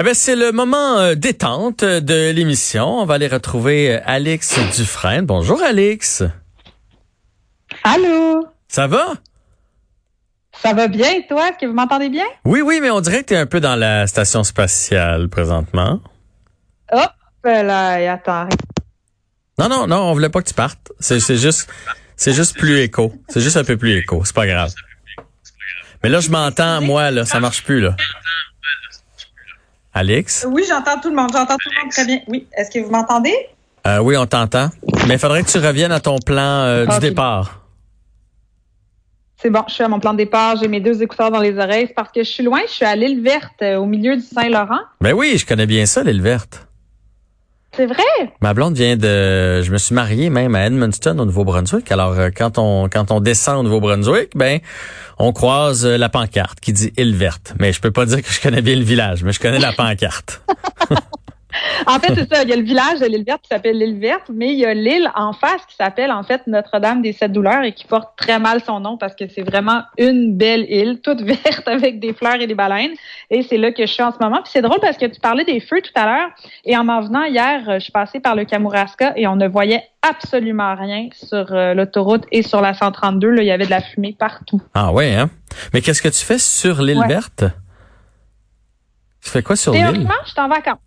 Eh ben, c'est le moment euh, détente de l'émission. On va aller retrouver euh, Alex Dufresne. Bonjour, Alex. Allô? Ça va? Ça va bien, et toi? Est-ce que vous m'entendez bien? Oui, oui, mais on dirait que tu es un peu dans la station spatiale présentement. Hop là, et attends. Non, non, non, on voulait pas que tu partes. C'est, c'est juste, c'est juste plus écho. C'est juste un peu plus écho. C'est pas grave. Mais là, je m'entends, moi, là. Ça marche plus, là. Alex? Oui, j'entends tout le monde. J'entends tout le monde très bien. Oui. Est-ce que vous m'entendez? Euh, oui, on t'entend. Mais il faudrait que tu reviennes à ton plan euh, du Ok. départ. C'est bon, je suis à mon plan de départ. J'ai mes deux écouteurs dans les oreilles. Parce que je suis loin. Je suis à l'île verte, euh, au milieu du Saint-Laurent. Ben oui, je connais bien ça, l'île verte. C'est vrai? Ma blonde vient de, je me suis marié même à Edmundston au Nouveau-Brunswick. Alors euh, quand on quand on descend au Nouveau-Brunswick, ben on croise euh, la pancarte qui dit île verte. Mais je peux pas dire que je connais bien le village, mais je connais la pancarte. En fait, c'est ça. Il y a le village de l'île verte qui s'appelle l'île verte, mais il y a l'île en face qui s'appelle en fait Notre-Dame des Sept Douleurs et qui porte très mal son nom parce que c'est vraiment une belle île, toute verte avec des fleurs et des baleines. Et c'est là que je suis en ce moment. Puis c'est drôle parce que tu parlais des feux tout à l'heure et en m'en venant hier, euh, je suis passée par le Kamouraska et on ne voyait absolument rien sur euh, l'autoroute et sur la 132. Là, il y avait de la fumée partout. Ah ouais, hein? Mais qu'est-ce que tu fais sur l'île Ouais. verte? Tu fais quoi sur l'île? Théoriquement, je suis en vacances.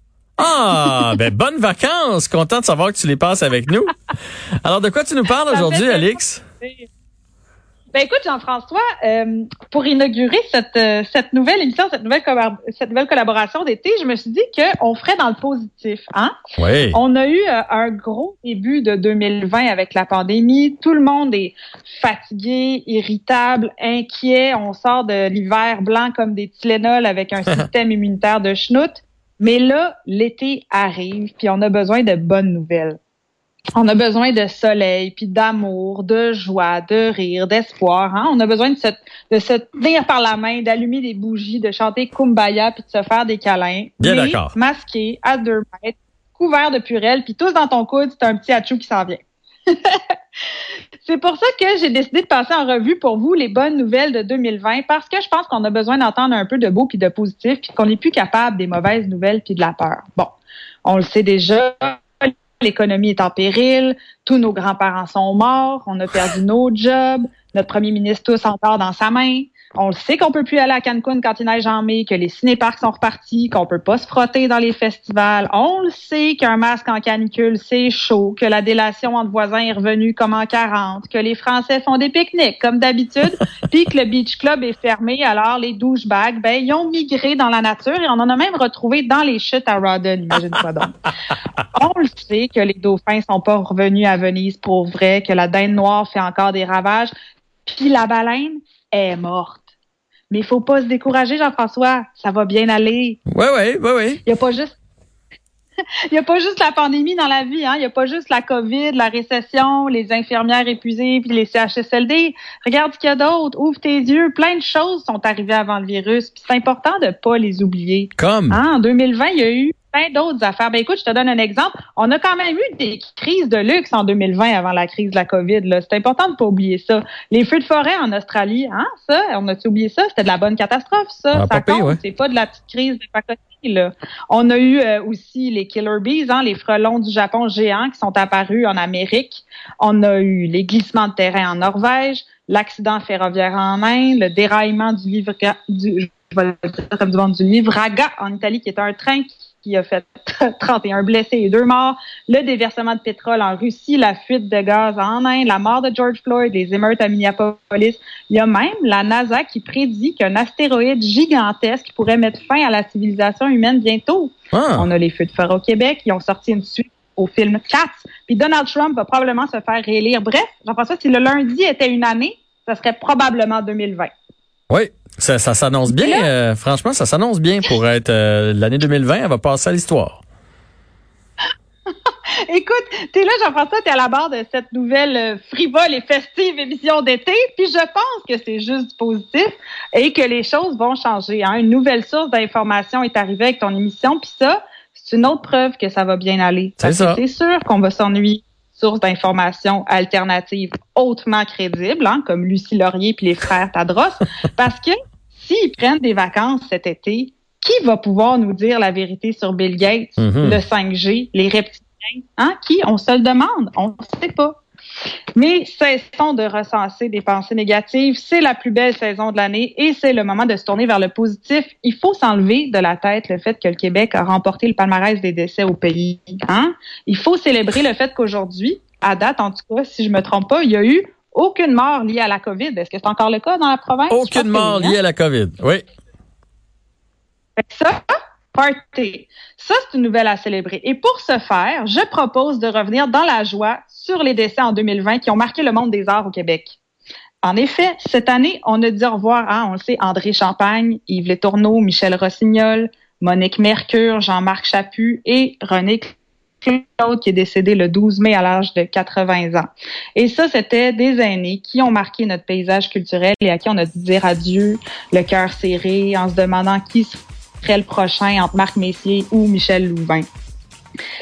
Ah, ben bonnes vacances. Content de savoir que tu les passes avec nous. Alors de quoi tu nous parles aujourd'hui, Alix? Ben écoute, Jean-François, euh, pour inaugurer cette, euh, cette nouvelle émission, cette nouvelle, cette nouvelle collaboration d'été, je me suis dit qu'on ferait dans le positif. Hein? Oui. On a eu euh, un gros début de 2020 avec la pandémie. Tout le monde est fatigué, irritable, inquiet. On sort de l'hiver blanc comme des Tylenol avec un système immunitaire de schnout. Mais là, l'été arrive, puis on a besoin de bonnes nouvelles. On a besoin de soleil, puis d'amour, de joie, de rire, d'espoir. Hein? On a besoin de se, de se tenir par la main, d'allumer des bougies, de chanter Kumbaya, puis de se faire des câlins. Bien d'accord. Masqué, à deux mètres, couvert de purelles, puis tous dans ton coude, c'est un petit achou qui s'en vient. c'est pour ça que j'ai décidé de passer en revue pour vous les bonnes nouvelles de 2020 parce que je pense qu'on a besoin d'entendre un peu de beau puis de positif puis qu'on n'est plus capable des mauvaises nouvelles puis de la peur. Bon, on le sait déjà, l'économie est en péril, tous nos grands-parents sont morts, on a perdu nos jobs, notre premier ministre tous encore dans sa main. On le sait qu'on peut plus aller à Cancun quand il neige en mai, que les cinéparcs sont repartis, qu'on peut pas se frotter dans les festivals. On le sait qu'un masque en canicule, c'est chaud, que la délation entre voisins est revenue comme en 40, que les Français font des pique-niques comme d'habitude, puis que le beach club est fermé. Alors les douchebags, ben ils ont migré dans la nature et on en a même retrouvé dans les chutes à Rawdon, imagine-toi donc. On le sait que les dauphins sont pas revenus à Venise pour vrai, que la dinde noire fait encore des ravages, puis la baleine est morte. Mais il faut pas se décourager, Jean-François. Ça va bien aller. Oui, oui, oui, oui. Il y a pas juste il y a pas juste la pandémie dans la vie, hein. Il y a pas juste la COVID, la récession, les infirmières épuisées, puis les CHSLD. Regarde ce qu'il y a d'autre. Ouvre tes yeux. Plein de choses sont arrivées avant le virus. Puis c'est important de pas les oublier. Comme? Hein, en 2020, il y a eu plein d'autres affaires. Ben écoute, je te donne un exemple. On a quand même eu des crises de luxe en 2020 avant la crise de la COVID. là. C'est important de pas oublier ça. Les feux de forêt en Australie, hein, ça, on a-tu oublié ça? C'était de la bonne catastrophe, ça. Ah, ça compte. ouais. C'est pas de la petite crise de pacotille, là. On a eu euh, aussi les killer bees, hein, les frelons du Japon géants qui sont apparus en Amérique. On a eu les glissements de terrain en Norvège, l'accident ferroviaire en Inde, le déraillement du livre du, je vais le dire comme du monde du livre Raga en Italie, qui est un train qui qui a fait 31 blessés et deux morts, le déversement de pétrole en Russie, la fuite de gaz en Inde, la mort de George Floyd, les émeutes à Minneapolis. Il y a même la NASA qui prédit qu'un astéroïde gigantesque pourrait mettre fin à la civilisation humaine bientôt. Ah. On a les feux de forêt au Québec, ils ont sorti une suite au film Cats. Puis Donald Trump va probablement se faire réélire. Bref, Jean-François, si le lundi était une année, ça serait probablement 2020. Oui, ça, ça s'annonce bien. Là- euh, franchement, ça s'annonce bien pour être euh, l'année 2020. Elle va passer à l'histoire. Écoute, t'es là, Jean-François, t'es à la barre de cette nouvelle euh, frivole et festive émission d'été, puis je pense que c'est juste du positif et que les choses vont changer. hein. Une nouvelle source d'information est arrivée avec ton émission, puis ça, c'est une autre preuve que ça va bien aller. C'est sûr qu'on va s'ennuyer sources d'informations alternatives hautement crédibles, hein, comme Lucie Laurier puis les frères Tadros, parce que s'ils prennent des vacances cet été, qui va pouvoir nous dire la vérité sur Bill Gates, Mhm. le 5G, les reptiliens? Hein? Qui? On se le demande. On ne sait pas. Mais cessons de recenser des pensées négatives. C'est la plus belle saison de l'année et c'est le moment de se tourner vers le positif. Il faut s'enlever de la tête le fait que le Québec a remporté le palmarès des décès au pays. Hein? Il faut célébrer le fait qu'aujourd'hui, à date en tout cas, si je me trompe pas, il y a eu aucune mort liée à la COVID. Est-ce que c'est encore le cas dans la province? Aucune mort oui, hein? liée à la COVID. Oui. Ça, party. Ça, c'est une nouvelle à célébrer. Et pour ce faire, je propose de revenir dans la joie sur les décès en 2020 qui ont marqué le monde des arts au Québec. En effet, cette année, on a dit au revoir à, on le sait, André Champagne, Yves Létourneau, Michel Rossignol, Monique Mercure, Jean-Marc Chaput et René Claude qui est décédé le 12 mai à l'âge de 80 ans. Et ça, c'était des aînés qui ont marqué notre paysage culturel et à qui on a dû dire adieu, le cœur serré, en se demandant qui serait le prochain entre Marc Messier ou Michel Louvain.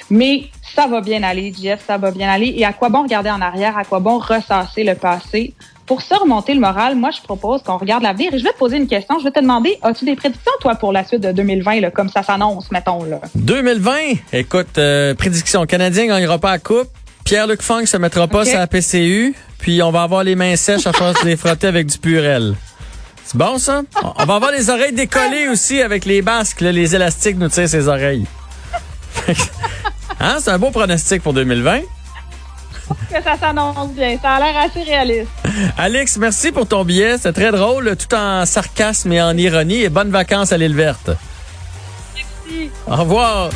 Mais ça va bien aller, Jeff, ça va bien aller. Et à quoi bon regarder en arrière? À quoi bon ressasser le passé? Pour se remonter le moral, moi, je propose qu'on regarde l'avenir. Et je vais te poser une question. Je vais te demander, as-tu des prédictions, toi, pour la suite de 2020, là, comme ça s'annonce, mettons, là? 2020, écoute, euh, prédiction. Canadien gagnera pas la coupe. Pierre-Luc Funk se mettra pas Ok. sur la PCU. Puis on va avoir les mains sèches à force de les frotter avec du purel. C'est bon, ça? On va avoir les oreilles décollées aussi avec les basques. là, les élastiques nous tirent ses oreilles. hein? C'est un beau pronostic pour 2020. Que ça s'annonce bien. Ça a l'air assez réaliste. Alex, merci pour ton billet. C'est très drôle, tout en sarcasme et en ironie. Et bonnes vacances à l'île verte. Merci. Au revoir.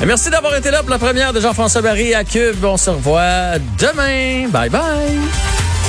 Et merci d'avoir été là pour la première de Jean-François Barry à Cube. On se revoit demain. Bye bye.